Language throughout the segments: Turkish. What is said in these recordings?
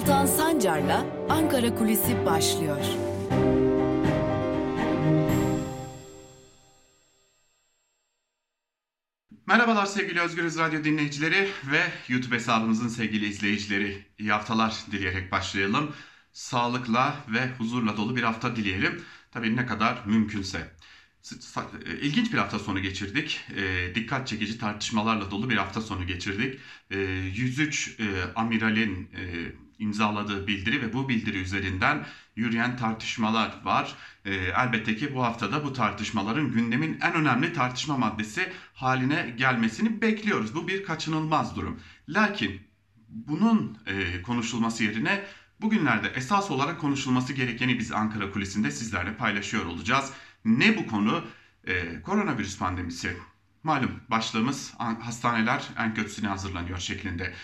Altan Sancar'la Ankara Kulisi başlıyor. Merhabalar sevgili Özgürüz Radyo dinleyicileri ve YouTube hesabımızın sevgili izleyicileri. İyi haftalar dileyerek başlayalım. Sağlıkla ve huzurla dolu bir hafta dileyelim. Tabii ne kadar mümkünse. E, ilginç bir hafta sonu geçirdik. E, dikkat çekici tartışmalarla dolu bir hafta sonu geçirdik. E, 103 e, amiralin e, imzaladığı bildiri ve bu bildiri üzerinden yürüyen tartışmalar var. E, elbette ki bu haftada bu tartışmaların gündemin en önemli tartışma maddesi haline gelmesini bekliyoruz. Bu bir kaçınılmaz durum. Lakin bunun e, konuşulması yerine bugünlerde esas olarak konuşulması gerekeni biz Ankara Kulisi'nde sizlerle paylaşıyor olacağız. Ne bu konu? Ee, koronavirüs pandemisi. Malum başlığımız hastaneler en kötüsüne hazırlanıyor şeklinde.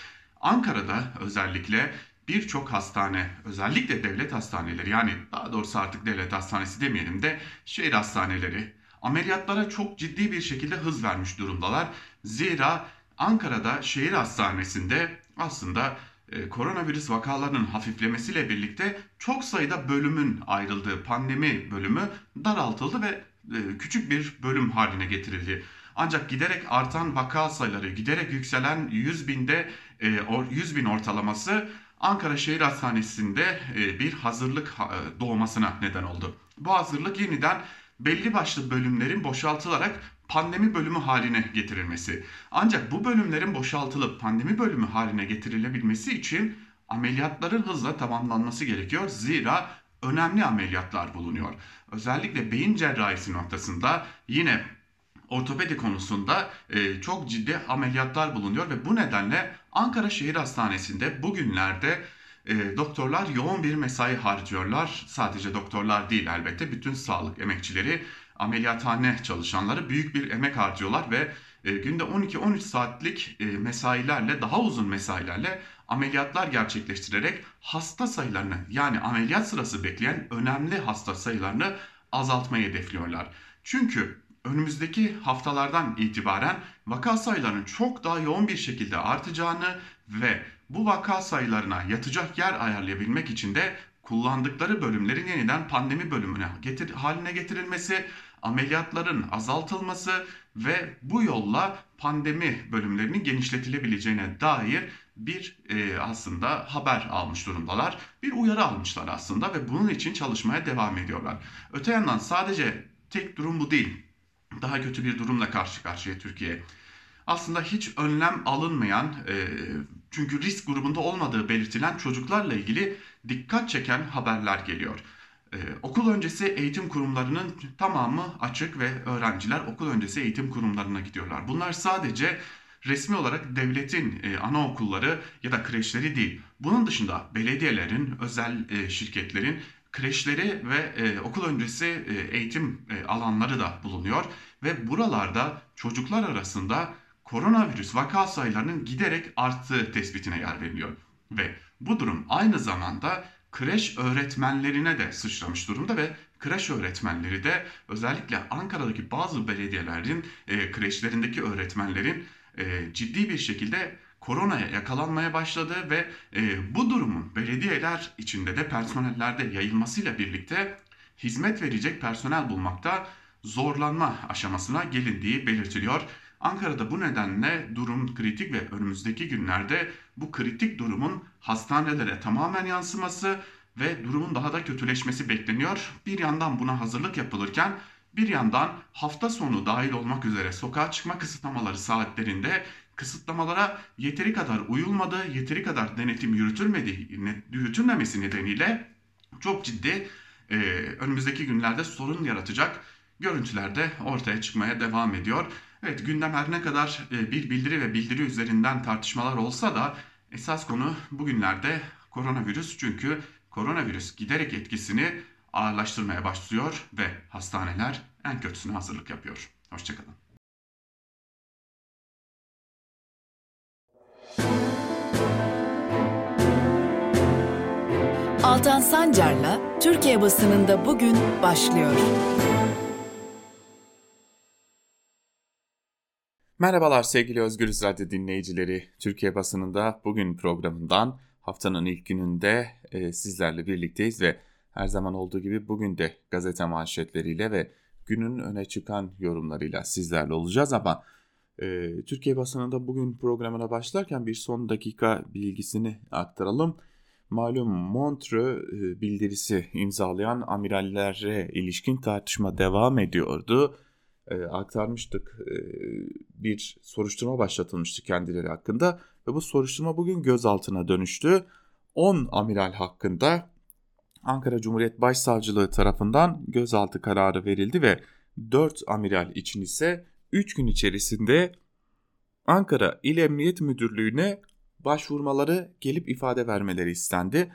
Ankara'da özellikle birçok hastane, özellikle devlet hastaneleri yani daha doğrusu artık devlet hastanesi demeyelim de şehir hastaneleri ameliyatlara çok ciddi bir şekilde hız vermiş durumdalar. Zira Ankara'da şehir hastanesinde aslında e, koronavirüs vakalarının hafiflemesiyle birlikte çok sayıda bölümün ayrıldığı pandemi bölümü daraltıldı ve e, küçük bir bölüm haline getirildi. Ancak giderek artan vaka sayıları, giderek yükselen 100 binde 100 e, bin ortalaması Ankara Şehir Hastanesi'nde bir hazırlık doğmasına neden oldu. Bu hazırlık yeniden belli başlı bölümlerin boşaltılarak pandemi bölümü haline getirilmesi. Ancak bu bölümlerin boşaltılıp pandemi bölümü haline getirilebilmesi için ameliyatların hızla tamamlanması gerekiyor. Zira önemli ameliyatlar bulunuyor. Özellikle beyin cerrahisi noktasında yine ortopedi konusunda e, çok ciddi ameliyatlar bulunuyor ve bu nedenle Ankara Şehir Hastanesi'nde bugünlerde e, doktorlar yoğun bir mesai harcıyorlar. Sadece doktorlar değil elbette bütün sağlık emekçileri ameliyathane çalışanları büyük bir emek harcıyorlar ve e, günde 12-13 saatlik e, mesailerle daha uzun mesailerle ameliyatlar gerçekleştirerek hasta sayılarını yani ameliyat sırası bekleyen önemli hasta sayılarını azaltmayı hedefliyorlar. Çünkü önümüzdeki haftalardan itibaren vaka sayılarının çok daha yoğun bir şekilde artacağını ve bu vaka sayılarına yatacak yer ayarlayabilmek için de kullandıkları bölümlerin yeniden pandemi bölümüne getir, haline getirilmesi, ameliyatların azaltılması ve bu yolla pandemi bölümlerinin genişletilebileceğine dair bir e, aslında haber almış durumdalar. Bir uyarı almışlar aslında ve bunun için çalışmaya devam ediyorlar. Öte yandan sadece tek durum bu değil. Daha kötü bir durumla karşı karşıya Türkiye. Aslında hiç önlem alınmayan e, çünkü risk grubunda olmadığı belirtilen çocuklarla ilgili dikkat çeken haberler geliyor. Ee, okul öncesi eğitim kurumlarının tamamı açık ve öğrenciler okul öncesi eğitim kurumlarına gidiyorlar. Bunlar sadece resmi olarak devletin e, anaokulları ya da kreşleri değil. Bunun dışında belediyelerin, özel e, şirketlerin kreşleri ve e, okul öncesi e, eğitim e, alanları da bulunuyor ve buralarda çocuklar arasında koronavirüs vaka sayılarının giderek arttığı tespitine yer veriliyor. Ve bu durum aynı zamanda kreş öğretmenlerine de sıçramış durumda ve kreş öğretmenleri de özellikle Ankara'daki bazı belediyelerin e, kreşlerindeki öğretmenlerin e, ciddi bir şekilde koronaya yakalanmaya başladı ve e, bu durumun belediyeler içinde de personellerde yayılmasıyla birlikte hizmet verecek personel bulmakta zorlanma aşamasına gelindiği belirtiliyor. Ankara'da bu nedenle durum kritik ve önümüzdeki günlerde bu kritik durumun hastanelere tamamen yansıması ve durumun daha da kötüleşmesi bekleniyor. Bir yandan buna hazırlık yapılırken bir yandan hafta sonu dahil olmak üzere sokağa çıkma kısıtlamaları saatlerinde kısıtlamalara yeteri kadar uyulmadığı, yeteri kadar denetim yürütülmediği, yürütülmemesi nedeniyle çok ciddi e, önümüzdeki günlerde sorun yaratacak görüntüler de ortaya çıkmaya devam ediyor. Evet gündem her ne kadar e, bir bildiri ve bildiri üzerinden tartışmalar olsa da esas konu bugünlerde koronavirüs çünkü koronavirüs giderek etkisini ağırlaştırmaya başlıyor ve hastaneler en kötüsüne hazırlık yapıyor. Hoşçakalın. Altan Sancar'la Türkiye basınında bugün başlıyor. Merhabalar sevgili Özgür Radyo dinleyicileri. Türkiye basınında bugün programından Haftanın ilk gününde e, sizlerle birlikteyiz ve her zaman olduğu gibi bugün de gazete manşetleriyle ve günün öne çıkan yorumlarıyla sizlerle olacağız ama e, Türkiye basınında bugün programına başlarken bir son dakika bilgisini aktaralım. Malum Montreux e, bildirisi imzalayan amirallere ilişkin tartışma devam ediyordu. E, aktarmıştık e, bir soruşturma başlatılmıştı kendileri hakkında ve bu soruşturma bugün gözaltına dönüştü. 10 amiral hakkında Ankara Cumhuriyet Başsavcılığı tarafından gözaltı kararı verildi ve 4 amiral için ise 3 gün içerisinde Ankara İl Emniyet Müdürlüğü'ne başvurmaları gelip ifade vermeleri istendi.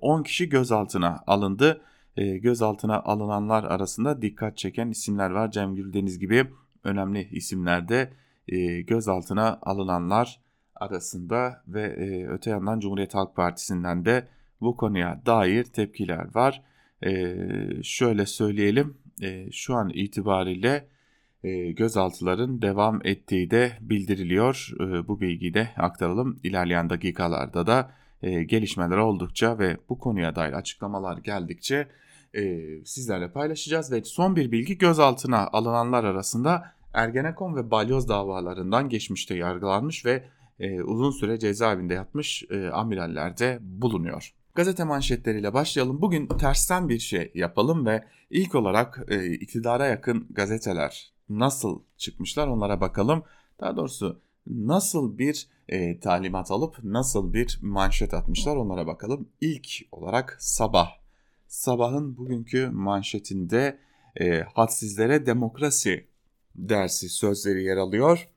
10 kişi gözaltına alındı. Gözaltına alınanlar arasında dikkat çeken isimler var. Cem Güldeniz gibi önemli isimlerde gözaltına alınanlar arasında ve e, öte yandan Cumhuriyet Halk Partisi'nden de bu konuya dair tepkiler var. Şöyle söyleyelim şu an itibariyle gözaltıların devam ettiği de bildiriliyor. E, bu bilgiyi de aktaralım. İlerleyen dakikalarda da e, gelişmeler oldukça ve bu konuya dair açıklamalar geldikçe e, sizlerle paylaşacağız. Ve son bir bilgi gözaltına alınanlar arasında Ergenekon ve Balyoz davalarından geçmişte yargılanmış ve e, uzun süre cezaevinde yatmış e, amiraller de bulunuyor. Gazete manşetleriyle başlayalım. Bugün tersten bir şey yapalım ve ilk olarak e, iktidara yakın gazeteler nasıl çıkmışlar onlara bakalım. Daha doğrusu nasıl bir e, talimat alıp nasıl bir manşet atmışlar onlara bakalım. İlk olarak Sabah. Sabah'ın bugünkü manşetinde e, hadsizlere demokrasi dersi sözleri yer alıyor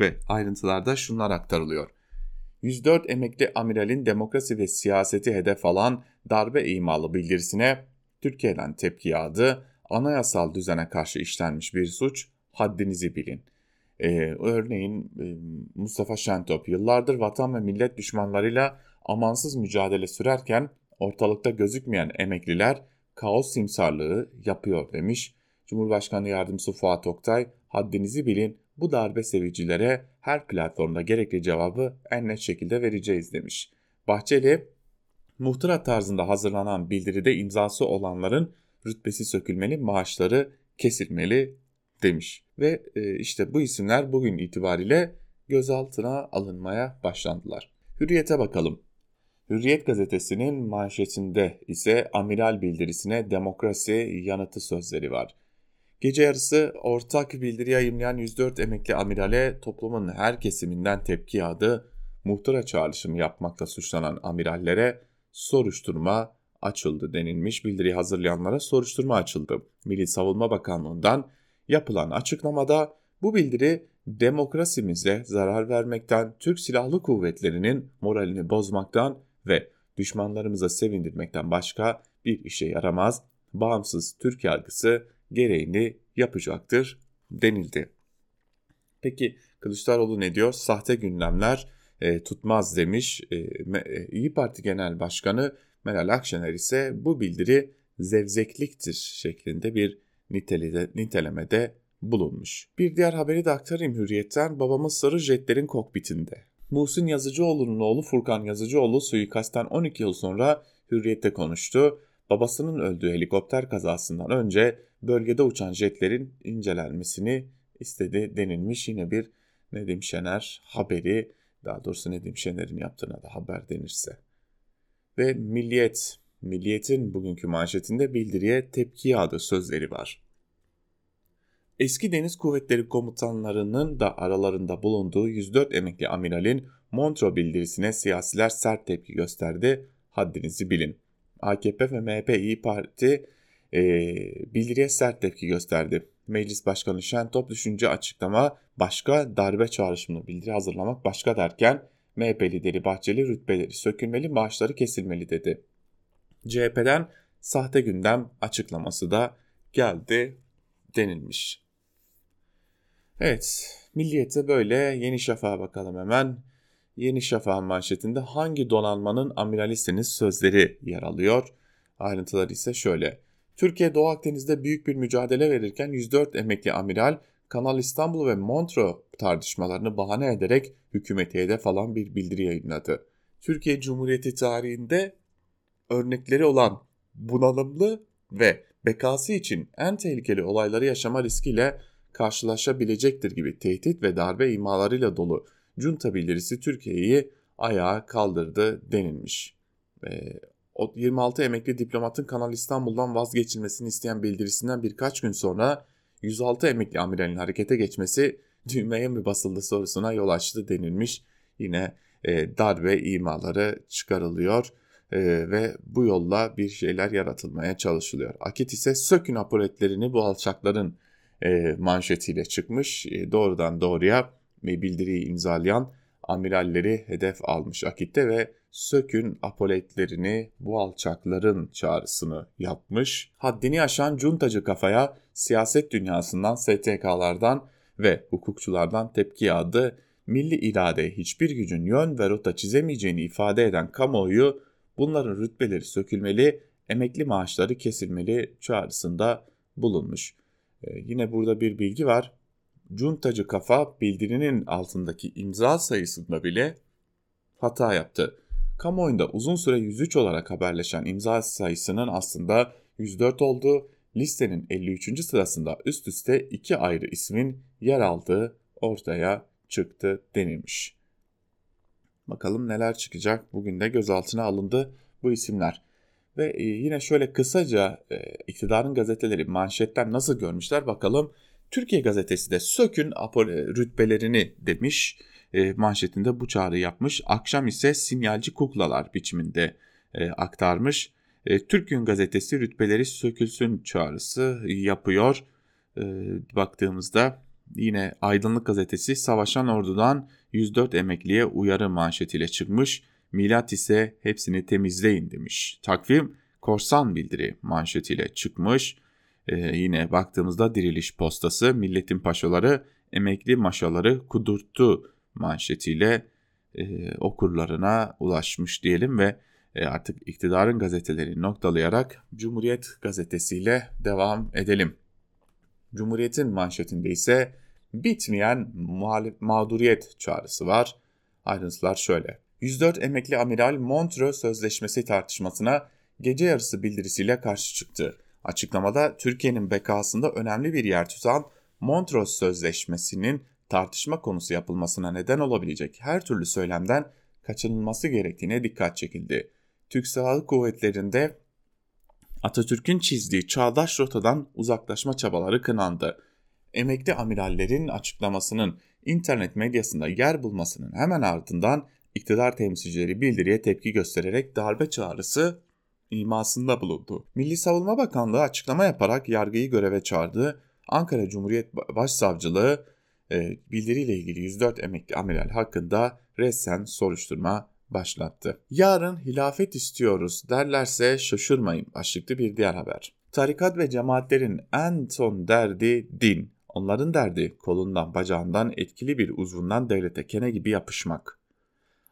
ve ayrıntılarda şunlar aktarılıyor. 104 emekli amiralin demokrasi ve siyaseti hedef alan darbe imalı bildirisine Türkiye'den tepki yağdı. Anayasal düzene karşı işlenmiş bir suç, haddinizi bilin. Ee, örneğin e, Mustafa Şentop yıllardır vatan ve millet düşmanlarıyla amansız mücadele sürerken ortalıkta gözükmeyen emekliler kaos simsarlığı yapıyor demiş. Cumhurbaşkanı Yardımcısı Fuat Oktay haddinizi bilin bu darbe sevicilere her platformda gerekli cevabı en net şekilde vereceğiz demiş. Bahçeli, muhtıra tarzında hazırlanan bildiride imzası olanların rütbesi sökülmeli, maaşları kesilmeli demiş. Ve e, işte bu isimler bugün itibariyle gözaltına alınmaya başlandılar. Hürriyete bakalım. Hürriyet gazetesinin manşetinde ise amiral bildirisine demokrasi yanıtı sözleri var. Gece yarısı ortak bildiri yayımlayan 104 emekli amirale toplumun her kesiminden tepki yağdı. Muhtıra çağrışımı yapmakla suçlanan amirallere soruşturma açıldı denilmiş. Bildiri hazırlayanlara soruşturma açıldı. Milli Savunma Bakanlığı'ndan yapılan açıklamada bu bildiri demokrasimize zarar vermekten, Türk Silahlı Kuvvetleri'nin moralini bozmaktan ve düşmanlarımıza sevindirmekten başka bir işe yaramaz. Bağımsız Türk yargısı gereğini yapacaktır denildi. Peki Kılıçdaroğlu ne diyor? Sahte gündemler e, tutmaz demiş. E, e, İyi Parti Genel Başkanı Meral Akşener ise bu bildiri zevzekliktir şeklinde bir nitelede, nitelemede bulunmuş. Bir diğer haberi de aktarayım Hürriyet'ten. Babamız sarı jetlerin kokpitinde. Muhsin Yazıcıoğlu'nun oğlu Furkan Yazıcıoğlu suikastten 12 yıl sonra Hürriyet'te konuştu. Babasının öldüğü helikopter kazasından önce bölgede uçan jetlerin incelenmesini istedi denilmiş. Yine bir Nedim Şener haberi daha doğrusu Nedim Şener'in yaptığına da haber denirse. Ve Milliyet, Milliyet'in bugünkü manşetinde bildiriye tepki yağdı sözleri var. Eski Deniz Kuvvetleri komutanlarının da aralarında bulunduğu 104 emekli amiralin Montreux bildirisine siyasiler sert tepki gösterdi. Haddinizi bilin. AKP ve MHP İyi Parti e, bildiriye sert tepki gösterdi. Meclis Başkanı Şentop düşünce açıklama başka darbe çağrışımlı bildiri hazırlamak başka derken MHP lideri Bahçeli rütbeleri sökülmeli maaşları kesilmeli dedi. CHP'den sahte gündem açıklaması da geldi denilmiş. Evet, Milliyet'e böyle Yeni Şafak'a bakalım hemen. Yeni Şafak'ın manşetinde hangi donanmanın amiralisiniz sözleri yer alıyor. Ayrıntılar ise şöyle. Türkiye Doğu Akdeniz'de büyük bir mücadele verirken 104 emekli amiral Kanal İstanbul ve Montreux tartışmalarını bahane ederek hükümeti hedef alan bir bildiri yayınladı. Türkiye Cumhuriyeti tarihinde örnekleri olan bunalımlı ve bekası için en tehlikeli olayları yaşama riskiyle karşılaşabilecektir gibi tehdit ve darbe imalarıyla dolu junta bildirisi Türkiye'yi ayağa kaldırdı denilmiş. O 26 emekli diplomatın Kanal İstanbul'dan vazgeçilmesini isteyen bildirisinden birkaç gün sonra 106 emekli amiralin harekete geçmesi düğmeye mi basıldı sorusuna yol açtı denilmiş. Yine e, darbe imaları çıkarılıyor e, ve bu yolla bir şeyler yaratılmaya çalışılıyor. Akit ise sökün apoletlerini bu alçakların e, manşetiyle çıkmış. E, doğrudan doğruya bildiriyi imzalayan amiralleri hedef almış Akit'te ve sökün apoletlerini bu alçakların çağrısını yapmış. Haddini aşan cuntacı kafaya siyaset dünyasından, STK'lardan ve hukukçulardan tepki yağdı. Milli irade hiçbir gücün yön ve rota çizemeyeceğini ifade eden kamuoyu bunların rütbeleri sökülmeli, emekli maaşları kesilmeli çağrısında bulunmuş. Ee, yine burada bir bilgi var. Cuntacı kafa bildirinin altındaki imza sayısında bile hata yaptı. Kamuoyunda uzun süre 103 olarak haberleşen imza sayısının aslında 104 olduğu, listenin 53. sırasında üst üste iki ayrı ismin yer aldığı ortaya çıktı denilmiş. Bakalım neler çıkacak. Bugün de gözaltına alındı bu isimler. Ve e, yine şöyle kısaca e, iktidarın gazeteleri manşetten nasıl görmüşler bakalım. Türkiye gazetesi de sökün rütbelerini demiş. E, manşetinde bu çağrı yapmış. Akşam ise sinyalci kuklalar biçiminde aktarmış. Türk Gün gazetesi rütbeleri sökülsün çağrısı yapıyor. Baktığımızda yine Aydınlık gazetesi savaşan ordudan 104 emekliye uyarı manşetiyle çıkmış. Milat ise hepsini temizleyin demiş. Takvim korsan bildiri manşetiyle çıkmış. Ee, yine baktığımızda diriliş postası milletin paşaları emekli maşaları kudurttu manşetiyle e, okurlarına ulaşmış diyelim ve e, artık iktidarın gazetelerini noktalayarak Cumhuriyet gazetesiyle devam edelim. Cumhuriyet'in manşetinde ise bitmeyen mağduriyet çağrısı var. Ayrıntılar şöyle. 104 emekli amiral Montreux Sözleşmesi tartışmasına gece yarısı bildirisiyle karşı çıktı. Açıklamada Türkiye'nin bekasında önemli bir yer tutan Montreux Sözleşmesi'nin tartışma konusu yapılmasına neden olabilecek her türlü söylemden kaçınılması gerektiğine dikkat çekildi. Türk Silahlı Kuvvetleri'nde Atatürk'ün çizdiği çağdaş rotadan uzaklaşma çabaları kınandı. Emekli amirallerin açıklamasının internet medyasında yer bulmasının hemen ardından iktidar temsilcileri bildiriye tepki göstererek darbe çağrısı imasında bulundu. Milli Savunma Bakanlığı açıklama yaparak yargıyı göreve çağırdı. Ankara Cumhuriyet Başsavcılığı e, bildiriyle ilgili 104 emekli amiral hakkında resen soruşturma başlattı. Yarın hilafet istiyoruz derlerse şaşırmayın başlıklı bir diğer haber. Tarikat ve cemaatlerin en son derdi din. Onların derdi kolundan bacağından etkili bir uzvundan devlete kene gibi yapışmak.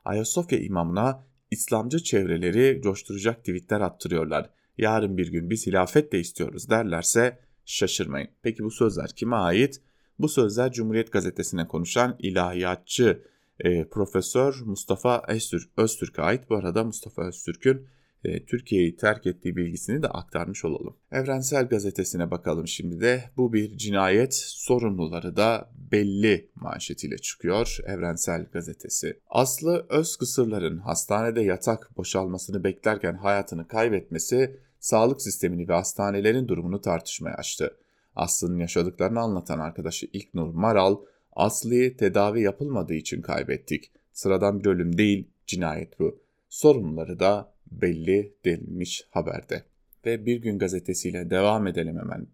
Ayasofya imamına İslamcı çevreleri coşturacak tweetler attırıyorlar. Yarın bir gün biz hilafet de istiyoruz derlerse şaşırmayın. Peki bu sözler kime ait? Bu sözler Cumhuriyet Gazetesi'ne konuşan ilahiyatçı e, Profesör Mustafa Öztürk, Öztürk'e ait. Bu arada Mustafa Öztürk'ün e, Türkiye'yi terk ettiği bilgisini de aktarmış olalım. Evrensel Gazetesi'ne bakalım şimdi de. Bu bir cinayet sorumluları da belli manşetiyle çıkıyor Evrensel Gazetesi. Aslı Özkısırların hastanede yatak boşalmasını beklerken hayatını kaybetmesi sağlık sistemini ve hastanelerin durumunu tartışmaya açtı. Aslı'nın yaşadıklarını anlatan arkadaşı İlknur Maral, Aslı'yı tedavi yapılmadığı için kaybettik. Sıradan bir ölüm değil, cinayet bu. Sorumluları da belli denilmiş haberde. Ve Bir Gün Gazetesi'yle devam edelim hemen.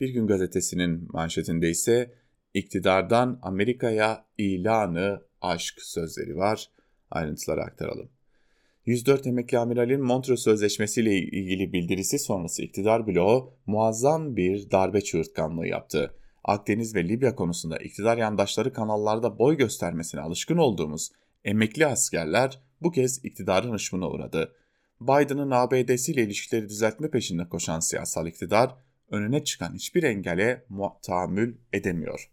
Bir Gün Gazetesi'nin manşetinde ise iktidardan Amerika'ya ilanı aşk sözleri var. Ayrıntıları aktaralım. 104 emekli amiralin Montreux Sözleşmesi ile ilgili bildirisi sonrası iktidar bloğu muazzam bir darbe çığırtkanlığı yaptı. Akdeniz ve Libya konusunda iktidar yandaşları kanallarda boy göstermesine alışkın olduğumuz emekli askerler bu kez iktidarın hışmına uğradı. Biden'ın ABD'siyle ilişkileri düzeltme peşinde koşan siyasal iktidar önüne çıkan hiçbir engele tahammül edemiyor.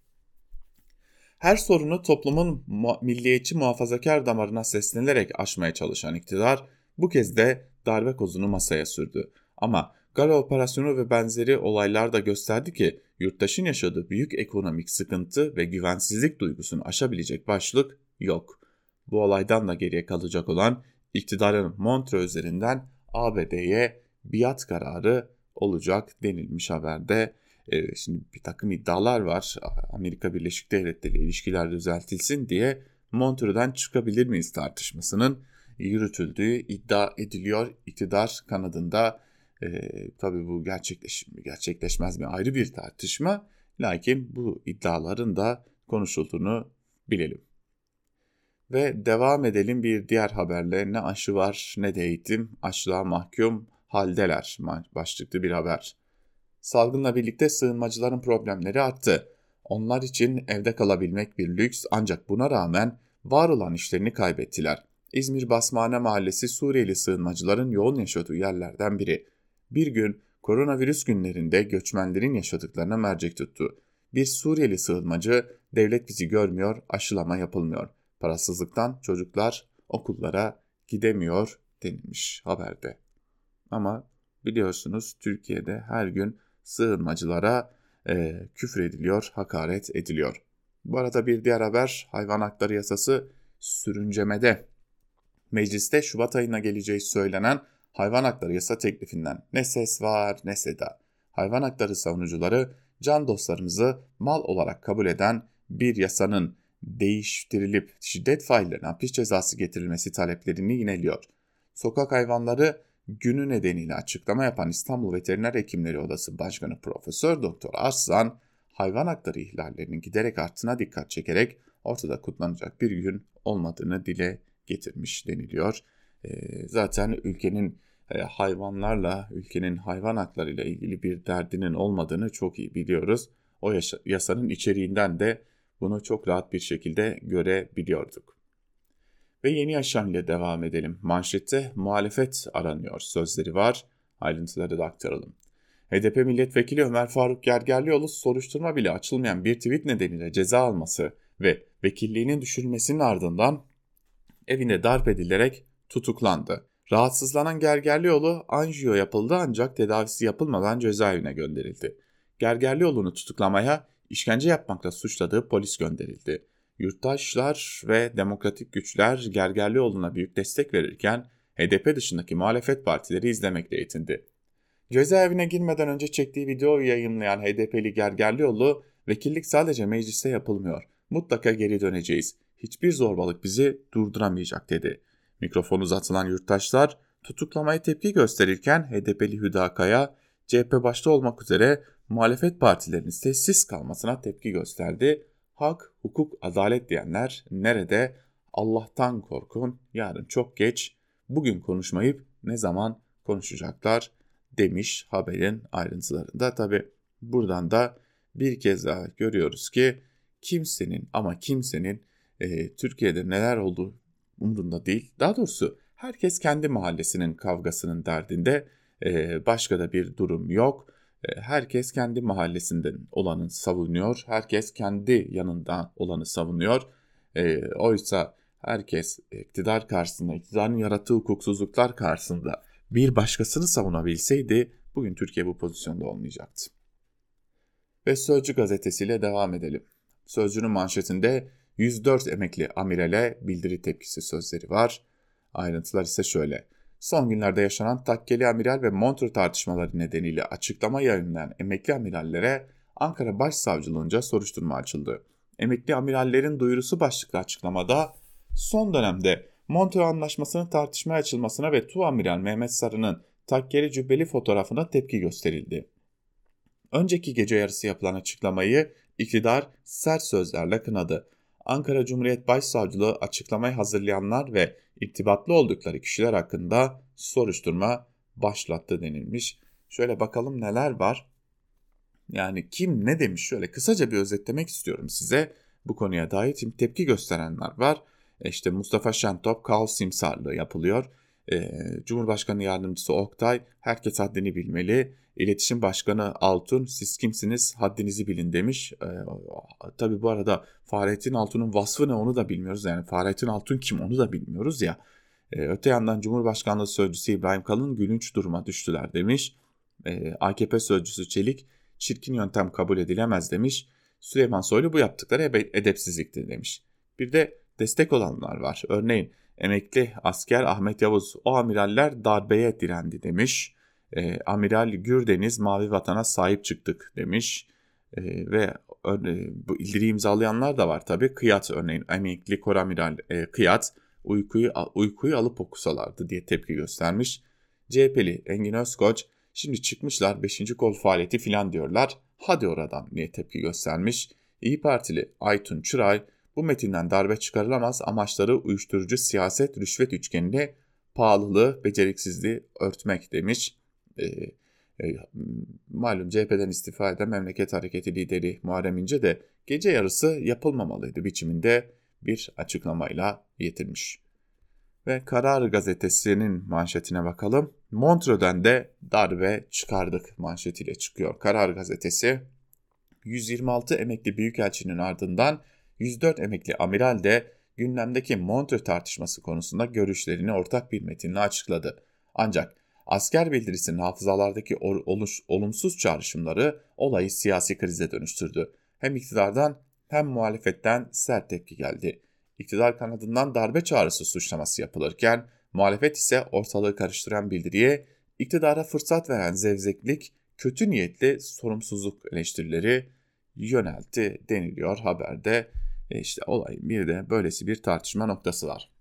Her sorunu toplumun milliyetçi muhafazakar damarına seslenerek aşmaya çalışan iktidar bu kez de darbe kozunu masaya sürdü. Ama Gara operasyonu ve benzeri olaylar da gösterdi ki yurttaşın yaşadığı büyük ekonomik sıkıntı ve güvensizlik duygusunu aşabilecek başlık yok. Bu olaydan da geriye kalacak olan iktidarın Montreux üzerinden ABD'ye biat kararı olacak denilmiş haberde. Ee, şimdi bir takım iddialar var. Amerika Birleşik Devletleri ilişkiler düzeltilsin diye Montreux'den çıkabilir miyiz tartışmasının yürütüldüğü iddia ediliyor. İktidar kanadında e, tabii bu gerçekleş mi gerçekleşmez mi ayrı bir tartışma. Lakin bu iddiaların da konuşulduğunu bilelim. Ve devam edelim bir diğer haberle ne aşı var ne de eğitim açlığa mahkum haldeler başlıklı bir haber. Salgınla birlikte sığınmacıların problemleri arttı. Onlar için evde kalabilmek bir lüks ancak buna rağmen var olan işlerini kaybettiler. İzmir Basmane Mahallesi Suriyeli sığınmacıların yoğun yaşadığı yerlerden biri. Bir gün koronavirüs günlerinde göçmenlerin yaşadıklarına mercek tuttu. Bir Suriyeli sığınmacı devlet bizi görmüyor, aşılama yapılmıyor. Parasızlıktan çocuklar okullara gidemiyor denilmiş haberde. Ama biliyorsunuz Türkiye'de her gün sığınmacılara e, küfür ediliyor, hakaret ediliyor. Bu arada bir diğer haber hayvan hakları yasası sürüncemede. Mecliste Şubat ayına geleceği söylenen hayvan hakları yasa teklifinden ne ses var ne seda. Hayvan hakları savunucuları can dostlarımızı mal olarak kabul eden bir yasanın değiştirilip şiddet faillerine hapis cezası getirilmesi taleplerini yineliyor. Sokak hayvanları günü nedeniyle açıklama yapan İstanbul Veteriner Hekimleri Odası Başkanı Profesör Doktor Arslan, hayvan hakları ihlallerinin giderek arttığına dikkat çekerek ortada kutlanacak bir gün olmadığını dile getirmiş deniliyor. E, zaten ülkenin e, hayvanlarla, ülkenin hayvan hakları ile ilgili bir derdinin olmadığını çok iyi biliyoruz. O yasanın içeriğinden de bunu çok rahat bir şekilde görebiliyorduk. Ve yeni yaşam ile devam edelim. Manşette muhalefet aranıyor sözleri var. Ayrıntıları da aktaralım. HDP milletvekili Ömer Faruk Gergerlioğlu soruşturma bile açılmayan bir tweet nedeniyle ceza alması ve vekilliğinin düşürülmesinin ardından evine darp edilerek tutuklandı. Rahatsızlanan Gergerlioğlu anjiyo yapıldı ancak tedavisi yapılmadan cezaevine gönderildi. Gergerlioğlu'nu tutuklamaya işkence yapmakla suçladığı polis gönderildi. Yurttaşlar ve demokratik güçler Gergerlioğlu'na büyük destek verirken HDP dışındaki muhalefet partileri izlemekle yetindi. Cezaevine girmeden önce çektiği videoyu yayınlayan HDP'li Gergerlioğlu, vekillik sadece mecliste yapılmıyor. Mutlaka geri döneceğiz. Hiçbir zorbalık bizi durduramayacak dedi. Mikrofon uzatılan yurttaşlar tutuklamaya tepki gösterirken HDP'li Hüdakaya, CHP başta olmak üzere muhalefet partilerinin sessiz kalmasına tepki gösterdi. Hak, hukuk, adalet diyenler nerede? Allah'tan korkun, yarın çok geç, bugün konuşmayıp ne zaman konuşacaklar demiş haberin ayrıntılarında. Tabi buradan da bir kez daha görüyoruz ki kimsenin ama kimsenin e, Türkiye'de neler olduğu umurunda değil. Daha doğrusu herkes kendi mahallesinin kavgasının derdinde. E, başka da bir durum yok. E, herkes kendi mahallesinden olanı savunuyor. Herkes kendi yanında olanı savunuyor. E, oysa herkes iktidar karşısında, iktidarın yarattığı hukuksuzluklar karşısında bir başkasını savunabilseydi bugün Türkiye bu pozisyonda olmayacaktı. Ve Sözcü gazetesiyle devam edelim. Sözcünün manşetinde 104 emekli amirale bildiri tepkisi sözleri var. Ayrıntılar ise şöyle. Son günlerde yaşanan takkeli amiral ve Montreux tartışmaları nedeniyle açıklama yayınlayan emekli amirallere Ankara Başsavcılığınca soruşturma açıldı. Emekli amirallerin duyurusu başlıklı açıklamada son dönemde Montreux Anlaşması'nın tartışmaya açılmasına ve Tu Amiral Mehmet Sarı'nın takkeli cübbeli fotoğrafına tepki gösterildi. Önceki gece yarısı yapılan açıklamayı iktidar sert sözlerle kınadı. Ankara Cumhuriyet Başsavcılığı açıklamayı hazırlayanlar ve irtibatlı oldukları kişiler hakkında soruşturma başlattı denilmiş. Şöyle bakalım neler var. Yani kim ne demiş şöyle kısaca bir özetlemek istiyorum size. Bu konuya dair tepki gösterenler var. E işte Mustafa Şentop kaos simsarlığı yapılıyor. Cumhurbaşkanı Yardımcısı Oktay herkes haddini bilmeli. İletişim Başkanı Altun siz kimsiniz haddinizi bilin demiş. Tabii bu arada Fahrettin Altun'un vasfı ne onu da bilmiyoruz. Yani Fahrettin Altun kim onu da bilmiyoruz ya. Öte yandan Cumhurbaşkanlığı Sözcüsü İbrahim Kalın gülünç duruma düştüler demiş. AKP Sözcüsü Çelik çirkin yöntem kabul edilemez demiş. Süleyman Soylu bu yaptıkları edepsizliktir demiş. Bir de destek olanlar var. Örneğin emekli asker Ahmet Yavuz o amiraller darbeye direndi demiş. E, Amiral Gürdeniz Mavi Vatan'a sahip çıktık demiş. E, ve e, bu ilgili imzalayanlar da var tabii. Kıyat örneğin emekli koramiral e, Kıyat uykuyu, uykuyu alıp okusalardı diye tepki göstermiş. CHP'li Engin Özkoç şimdi çıkmışlar 5. kol faaliyeti filan diyorlar. Hadi oradan diye tepki göstermiş. İyi Partili Aytun Çıray bu metinden darbe çıkarılamaz amaçları uyuşturucu siyaset rüşvet üçgeninde pahalılığı beceriksizliği örtmek demiş. E, e, malum CHP'den istifa eden Memleket Hareketi lideri Muharrem İnce de gece yarısı yapılmamalıydı biçiminde bir açıklamayla yetinmiş. Ve Karar Gazetesi'nin manşetine bakalım. Montreux'den de darbe çıkardık manşetiyle çıkıyor. Karar Gazetesi 126 emekli büyükelçinin ardından 104 emekli amiral de gündemdeki Montreux tartışması konusunda görüşlerini ortak bir metinle açıkladı. Ancak asker bildirisinin hafızalardaki oluş, olumsuz çağrışımları olayı siyasi krize dönüştürdü. Hem iktidardan hem muhalefetten sert tepki geldi. İktidar kanadından darbe çağrısı suçlaması yapılırken muhalefet ise ortalığı karıştıran bildiriye iktidara fırsat veren zevzeklik, kötü niyetli sorumsuzluk eleştirileri yöneltti deniliyor haberde. E işte olayın bir de böylesi bir tartışma noktası var.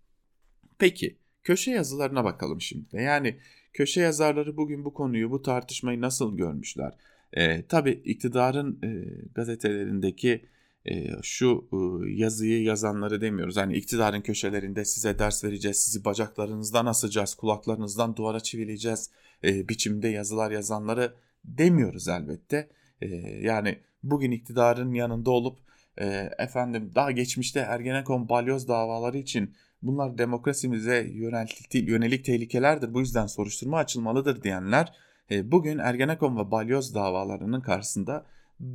Peki köşe yazılarına bakalım şimdi. Yani köşe yazarları bugün bu konuyu, bu tartışmayı nasıl görmüşler? E, tabii iktidarın e, gazetelerindeki e, şu e, yazıyı yazanları demiyoruz. Hani iktidarın köşelerinde size ders vereceğiz, sizi bacaklarınızdan asacağız, kulaklarınızdan duvara çivileyeceğiz e, biçimde yazılar yazanları demiyoruz elbette. E, yani bugün iktidarın yanında olup e, efendim daha geçmişte Ergenekon balyoz davaları için bunlar demokrasimize yönelik, yönelik tehlikelerdir bu yüzden soruşturma açılmalıdır diyenler e, bugün Ergenekon ve balyoz davalarının karşısında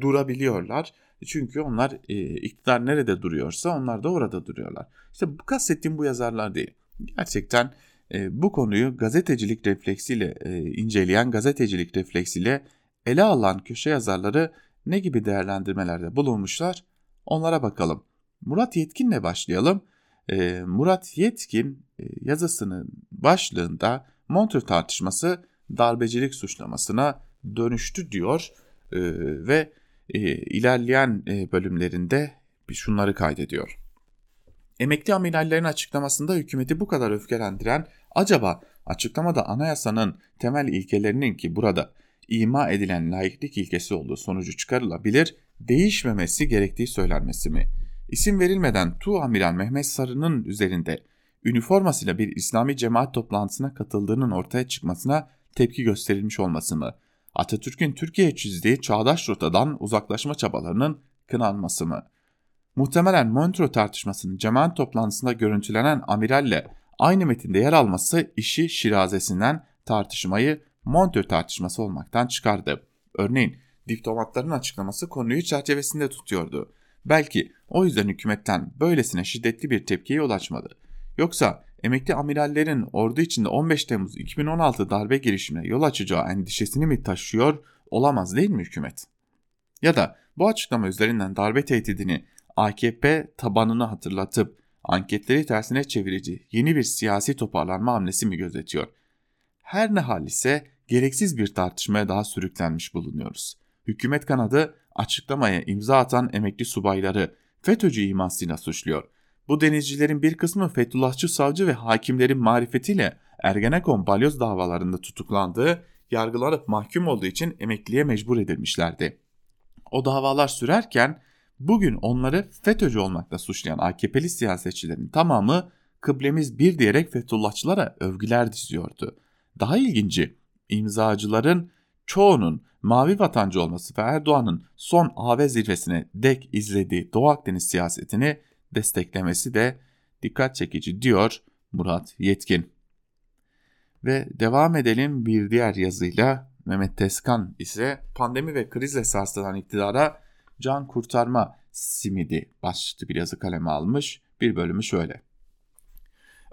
durabiliyorlar. Çünkü onlar e, iktidar nerede duruyorsa onlar da orada duruyorlar. İşte bu kastettiğim bu yazarlar değil. Gerçekten e, bu konuyu gazetecilik refleksiyle e, inceleyen, gazetecilik refleksiyle ele alan köşe yazarları ne gibi değerlendirmelerde bulunmuşlar onlara bakalım. Murat Yetkin'le başlayalım. E, Murat Yetkin e, yazısının başlığında Montreux tartışması darbecilik suçlamasına dönüştü diyor e, ve e, ilerleyen e, bölümlerinde şunları kaydediyor. Emekli amirallerin açıklamasında hükümeti bu kadar öfkelendiren acaba açıklamada anayasanın temel ilkelerinin ki burada ima edilen layıklık ilkesi olduğu sonucu çıkarılabilir, değişmemesi gerektiği söylenmesi mi? İsim verilmeden Tu Amiral Mehmet Sarı'nın üzerinde üniformasıyla bir İslami cemaat toplantısına katıldığının ortaya çıkmasına tepki gösterilmiş olması mı? Atatürk'ün Türkiye'ye çizdiği çağdaş rotadan uzaklaşma çabalarının kınanması mı? Muhtemelen Montreux tartışmasının cemaat toplantısında görüntülenen amiralle aynı metinde yer alması işi şirazesinden tartışmayı Montreux tartışması olmaktan çıkardı. Örneğin diplomatların açıklaması konuyu çerçevesinde tutuyordu. Belki o yüzden hükümetten böylesine şiddetli bir tepkiye yol açmadı. Yoksa emekli amirallerin ordu içinde 15 Temmuz 2016 darbe girişimine yol açacağı endişesini mi taşıyor olamaz değil mi hükümet? Ya da bu açıklama üzerinden darbe tehdidini AKP tabanını hatırlatıp anketleri tersine çevirici yeni bir siyasi toparlanma hamlesi mi gözetiyor? Her ne hal ise gereksiz bir tartışmaya daha sürüklenmiş bulunuyoruz. Hükümet kanadı açıklamaya imza atan emekli subayları FETÖ'cü imasıyla suçluyor. Bu denizcilerin bir kısmı Fethullahçı savcı ve hakimlerin marifetiyle Ergenekon balyoz davalarında tutuklandığı, yargılanıp mahkum olduğu için emekliye mecbur edilmişlerdi. O davalar sürerken bugün onları FETÖ'cü olmakla suçlayan AKP'li siyasetçilerin tamamı kıblemiz bir diyerek Fethullahçılara övgüler diziyordu. Daha ilginci imzacıların çoğunun mavi vatancı olması ve Erdoğan'ın son AV zirvesine dek izlediği Doğu Akdeniz siyasetini desteklemesi de dikkat çekici diyor Murat Yetkin. Ve devam edelim bir diğer yazıyla Mehmet Teskan ise pandemi ve krizle sarsılan iktidara can kurtarma simidi başlıklı bir yazı kaleme almış. Bir bölümü şöyle.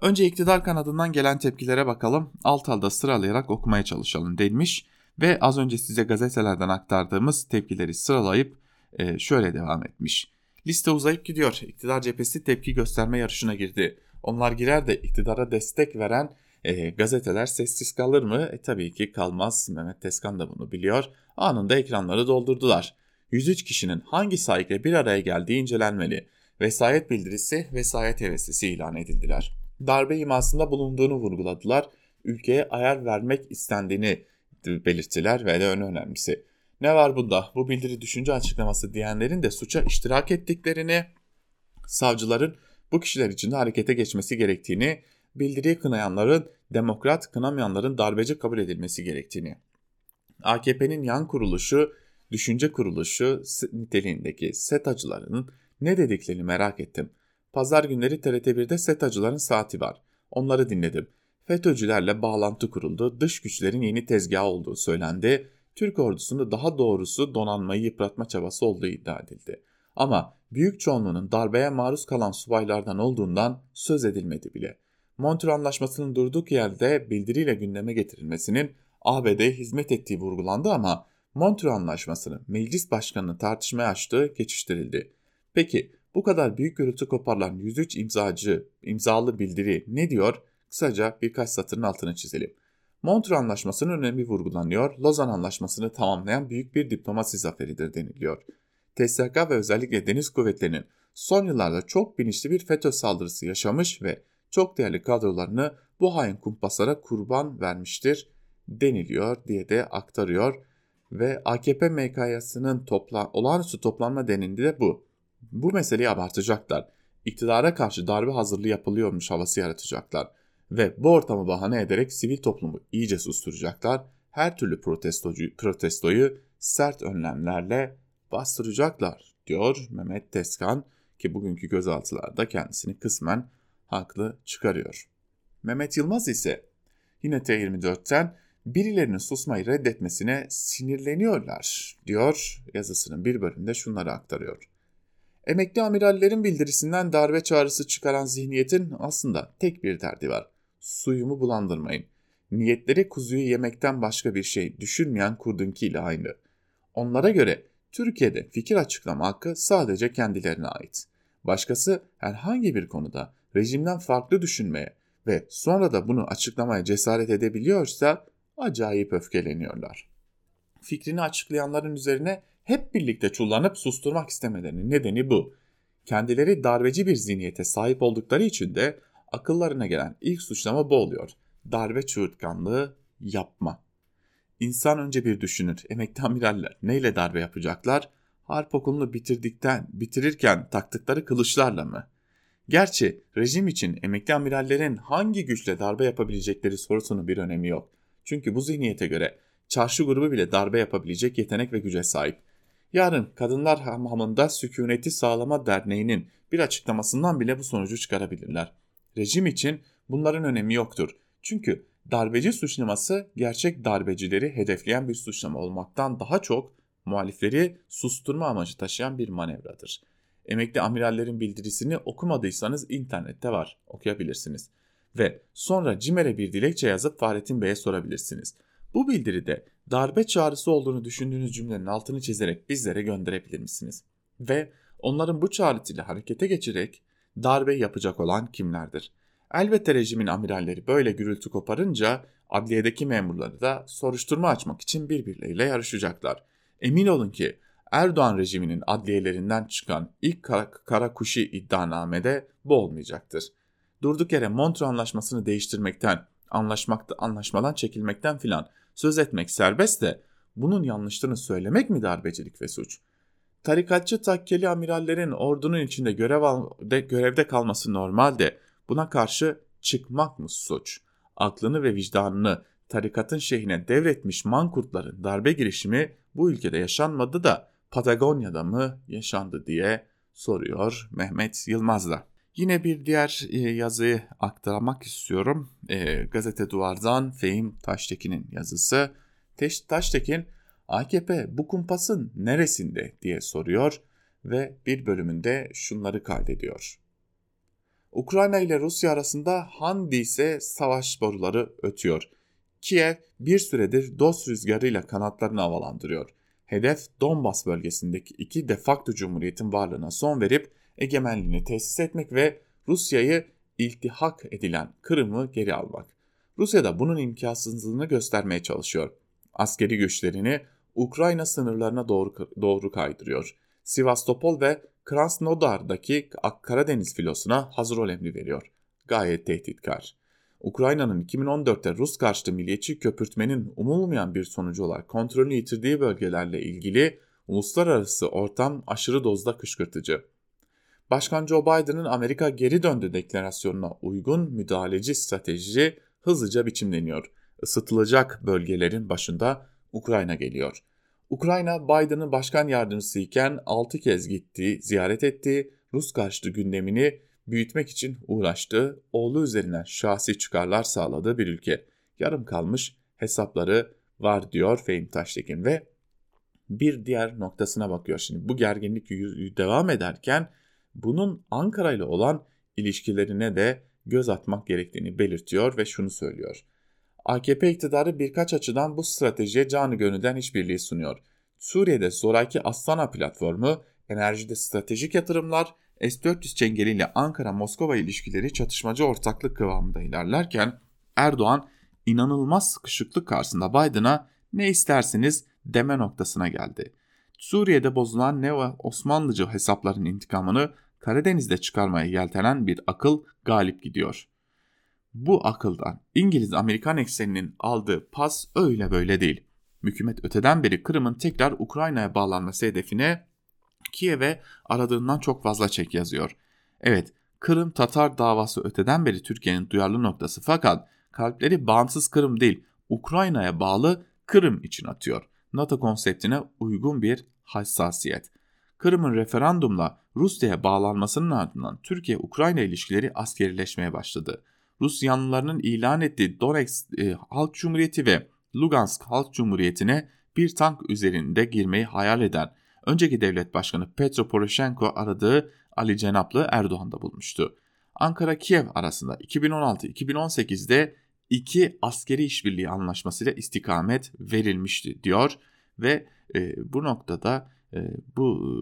Önce iktidar kanadından gelen tepkilere bakalım. Alt alda sıralayarak okumaya çalışalım demiş ve az önce size gazetelerden aktardığımız tepkileri sıralayıp e, şöyle devam etmiş. Liste uzayıp gidiyor. İktidar cephesi tepki gösterme yarışına girdi. Onlar girer de iktidara destek veren e, gazeteler sessiz kalır mı? E tabii ki kalmaz. Mehmet Teskan da bunu biliyor. Anında ekranları doldurdular. 103 kişinin hangi sahikle bir araya geldiği incelenmeli. Vesayet bildirisi, vesayet heveslisi ilan edildiler. Darbe imasında bulunduğunu vurguladılar. Ülkeye ayar vermek istendiğini belirttiler ve de en önemlisi. Ne var bunda? Bu bildiri düşünce açıklaması diyenlerin de suça iştirak ettiklerini, savcıların bu kişiler için de harekete geçmesi gerektiğini, bildiriyi kınayanların demokrat, kınamayanların darbeci kabul edilmesi gerektiğini. AKP'nin yan kuruluşu, düşünce kuruluşu niteliğindeki SETA'cılarının ne dediklerini merak ettim. Pazar günleri TRT1'de SETA'cıların saati var. Onları dinledim. FETÖ'cülerle bağlantı kuruldu, dış güçlerin yeni tezgahı olduğu söylendi, Türk ordusunda daha doğrusu donanmayı yıpratma çabası olduğu iddia edildi. Ama büyük çoğunluğunun darbeye maruz kalan subaylardan olduğundan söz edilmedi bile. Montreux Anlaşması'nın durduk yerde bildiriyle gündeme getirilmesinin ABD'ye hizmet ettiği vurgulandı ama Montreux Anlaşması'nı meclis başkanının tartışmaya açtığı geçiştirildi. Peki bu kadar büyük gürültü koparılan 103 imzacı imzalı bildiri ne diyor? Kısaca birkaç satırın altını çizelim. Montreux Anlaşması'nın önemi vurgulanıyor, Lozan Anlaşması'nı tamamlayan büyük bir diplomasi zaferidir deniliyor. TSK ve özellikle deniz kuvvetlerinin son yıllarda çok bilinçli bir FETÖ saldırısı yaşamış ve çok değerli kadrolarını bu hain kumpaslara kurban vermiştir deniliyor diye de aktarıyor ve AKP MKY'sının topla, olağanüstü toplanma denildi de bu. Bu meseleyi abartacaklar. İktidara karşı darbe hazırlığı yapılıyormuş havası yaratacaklar ve bu ortamı bahane ederek sivil toplumu iyice susturacaklar. Her türlü protestocu, protestoyu sert önlemlerle bastıracaklar diyor Mehmet Teskan ki bugünkü gözaltılarda kendisini kısmen haklı çıkarıyor. Mehmet Yılmaz ise yine T24'ten birilerinin susmayı reddetmesine sinirleniyorlar diyor yazısının bir bölümünde şunları aktarıyor. Emekli amirallerin bildirisinden darbe çağrısı çıkaran zihniyetin aslında tek bir derdi var suyumu bulandırmayın. Niyetleri kuzuyu yemekten başka bir şey düşünmeyen kurdunkiyle aynı. Onlara göre Türkiye'de fikir açıklama hakkı sadece kendilerine ait. Başkası herhangi bir konuda rejimden farklı düşünmeye ve sonra da bunu açıklamaya cesaret edebiliyorsa acayip öfkeleniyorlar. Fikrini açıklayanların üzerine hep birlikte çullanıp susturmak istemelerinin nedeni bu. Kendileri darbeci bir zihniyete sahip oldukları için de akıllarına gelen ilk suçlama bu oluyor. Darbe çığırtkanlığı yapma. İnsan önce bir düşünür. Emekli amiraller neyle darbe yapacaklar? Harp okulunu bitirdikten, bitirirken taktıkları kılıçlarla mı? Gerçi rejim için emekli amirallerin hangi güçle darbe yapabilecekleri sorusunun bir önemi yok. Çünkü bu zihniyete göre çarşı grubu bile darbe yapabilecek yetenek ve güce sahip. Yarın Kadınlar Hamamında Sükuneti Sağlama Derneği'nin bir açıklamasından bile bu sonucu çıkarabilirler. Rejim için bunların önemi yoktur. Çünkü darbeci suçlaması gerçek darbecileri hedefleyen bir suçlama olmaktan daha çok muhalifleri susturma amacı taşıyan bir manevradır. Emekli amirallerin bildirisini okumadıysanız internette var, okuyabilirsiniz. Ve sonra CİMER'e bir dilekçe yazıp Fahrettin Bey'e sorabilirsiniz. Bu bildiride darbe çağrısı olduğunu düşündüğünüz cümlenin altını çizerek bizlere gönderebilir misiniz? Ve onların bu çağrısıyla harekete geçerek darbe yapacak olan kimlerdir? Elbette rejimin amiralleri böyle gürültü koparınca adliyedeki memurları da soruşturma açmak için birbirleriyle yarışacaklar. Emin olun ki Erdoğan rejiminin adliyelerinden çıkan ilk kara, kara kuşu iddianamede bu olmayacaktır. Durduk yere Montreux Anlaşması'nı değiştirmekten, anlaşmakta, anlaşmadan çekilmekten filan söz etmek serbest de bunun yanlışlığını söylemek mi darbecilik ve suç? Tarikatçı takkeli amirallerin ordunun içinde görev al, de, görevde kalması normalde buna karşı çıkmak mı suç? Aklını ve vicdanını tarikatın şeyhine devretmiş mankurtların darbe girişimi bu ülkede yaşanmadı da Patagonya'da mı yaşandı diye soruyor Mehmet Yılmaz. Yine bir diğer e, yazıyı aktarmak istiyorum. E, Gazete Duvar'dan Fehim Taştekin'in yazısı. Teş, Taştekin, AKP bu kumpasın neresinde diye soruyor ve bir bölümünde şunları kaydediyor. Ukrayna ile Rusya arasında Handi ise savaş boruları ötüyor. Kiev bir süredir dost rüzgarıyla kanatlarını havalandırıyor. Hedef Donbas bölgesindeki iki defakto cumhuriyetin varlığına son verip egemenliğini tesis etmek ve Rusya'yı iltihak edilen Kırım'ı geri almak. Rusya da bunun imkansızlığını göstermeye çalışıyor. Askeri güçlerini Ukrayna sınırlarına doğru, doğru kaydırıyor. Sivastopol ve Krasnodar'daki Karadeniz filosuna hazır ol emri veriyor. Gayet tehditkar. Ukrayna'nın 2014'te Rus karşıtı milliyetçi köpürtmenin umulmayan bir sonucu olarak kontrolünü yitirdiği bölgelerle ilgili uluslararası ortam aşırı dozda kışkırtıcı. Başkan Joe Biden'ın Amerika geri döndü deklarasyonuna uygun müdahaleci strateji hızlıca biçimleniyor. Isıtılacak bölgelerin başında Ukrayna geliyor. Ukrayna Biden'ın başkan yardımcısı iken 6 kez gitti, ziyaret etti, Rus karşıtı gündemini büyütmek için uğraştığı, oğlu üzerinden şahsi çıkarlar sağladığı bir ülke. Yarım kalmış hesapları var diyor Fehim Taştekin ve bir diğer noktasına bakıyor. Şimdi bu gerginlik devam ederken bunun Ankara ile olan ilişkilerine de göz atmak gerektiğini belirtiyor ve şunu söylüyor. AKP iktidarı birkaç açıdan bu stratejiye canı gönülden işbirliği sunuyor. Suriye'de zoraki Astana platformu, enerjide stratejik yatırımlar, S-400 çengeliyle Ankara-Moskova ilişkileri çatışmacı ortaklık kıvamında ilerlerken Erdoğan inanılmaz sıkışıklık karşısında Biden'a ne isterseniz deme noktasına geldi. Suriye'de bozulan Neo Osmanlıcı hesapların intikamını Karadeniz'de çıkarmaya yeltenen bir akıl galip gidiyor. Bu akıldan İngiliz-Amerikan ekseninin aldığı pas öyle böyle değil. Hükümet öteden beri Kırım'ın tekrar Ukrayna'ya bağlanması hedefine Kiev'e aradığından çok fazla çek yazıyor. Evet, Kırım Tatar davası öteden beri Türkiye'nin duyarlı noktası fakat kalpleri bağımsız Kırım değil, Ukrayna'ya bağlı Kırım için atıyor. NATO konseptine uygun bir hassasiyet. Kırım'ın referandumla Rusya'ya bağlanmasının ardından Türkiye-Ukrayna ilişkileri askerileşmeye başladı. Rus yanlılarının ilan ettiği Donetsk e, Halk Cumhuriyeti ve Lugansk Halk Cumhuriyeti'ne bir tank üzerinde girmeyi hayal eden önceki devlet başkanı Petro Poroshenko aradığı Ali Cenaplı Erdoğan'da bulmuştu. Ankara-Kiev arasında 2016-2018'de iki askeri işbirliği anlaşmasıyla istikamet verilmişti diyor ve e, bu noktada e, bu e,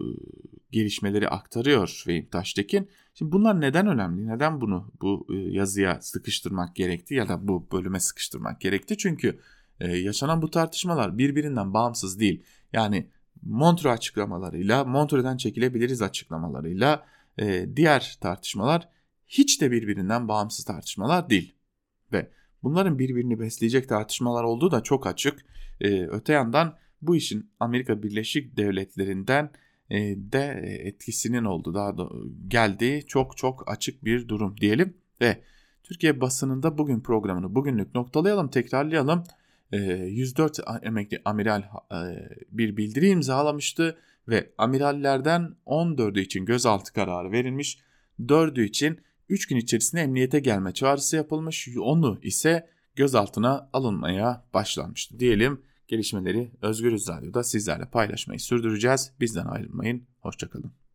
gelişmeleri aktarıyor Vehim Taştekin. Şimdi bunlar neden önemli? Neden bunu bu e, yazıya sıkıştırmak gerekti ya da bu bölüme sıkıştırmak gerekti? Çünkü e, yaşanan bu tartışmalar birbirinden bağımsız değil. Yani Montreux açıklamalarıyla, Montreux'den çekilebiliriz açıklamalarıyla e, diğer tartışmalar hiç de birbirinden bağımsız tartışmalar değil. Ve bunların birbirini besleyecek tartışmalar olduğu da çok açık. E, öte yandan bu işin Amerika Birleşik Devletleri'nden e, de etkisinin olduğu daha da geldiği çok çok açık bir durum diyelim ve Türkiye basınında bugün programını bugünlük noktalayalım, tekrarlayalım. 104 emekli amiral bir bildiri imzalamıştı ve amirallerden 14'ü için gözaltı kararı verilmiş, 4'ü için 3 gün içerisinde emniyete gelme çağrısı yapılmış, onu ise gözaltına alınmaya başlanmıştı diyelim. Gelişmeleri Özgürüz Radyo'da sizlerle paylaşmayı sürdüreceğiz. Bizden ayrılmayın. Hoşçakalın.